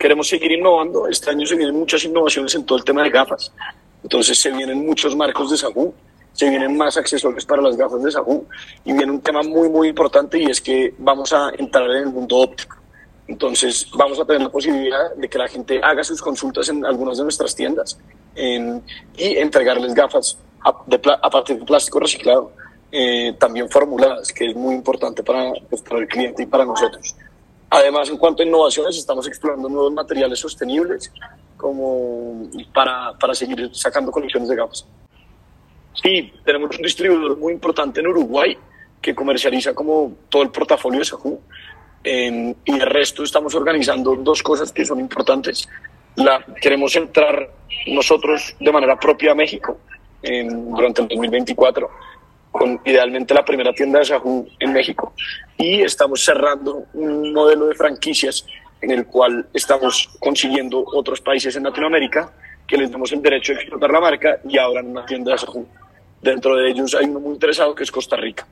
queremos seguir innovando. Este año se vienen muchas innovaciones en todo el tema de gafas. Entonces se vienen muchos marcos de Sagú, se vienen más accesorios para las gafas de Sagú y viene un tema muy, muy importante y es que vamos a entrar en el mundo óptico. Entonces vamos a tener la posibilidad de que la gente haga sus consultas en algunas de nuestras tiendas y entregarles gafas a, partir de plástico reciclado, eh, también formuladas, que es muy importante para, pues, para el cliente y para nosotros. Además, en cuanto a innovaciones, estamos explorando nuevos materiales sostenibles como para, para seguir sacando colecciones de gafas. Sí, tenemos un distribuidor muy importante en Uruguay que comercializa como todo el portafolio de Sajú. y el resto estamos organizando dos cosas que son importantes. La, queremos entrar nosotros de manera propia a México en, durante el 2024 con idealmente la primera tienda de Sajú en México y estamos cerrando un modelo de franquicias en el cual estamos consiguiendo otros países en Latinoamérica que les damos el derecho de explotar la marca y abran una tienda de Sajú. Dentro de ellos hay uno muy interesado que es Costa Rica.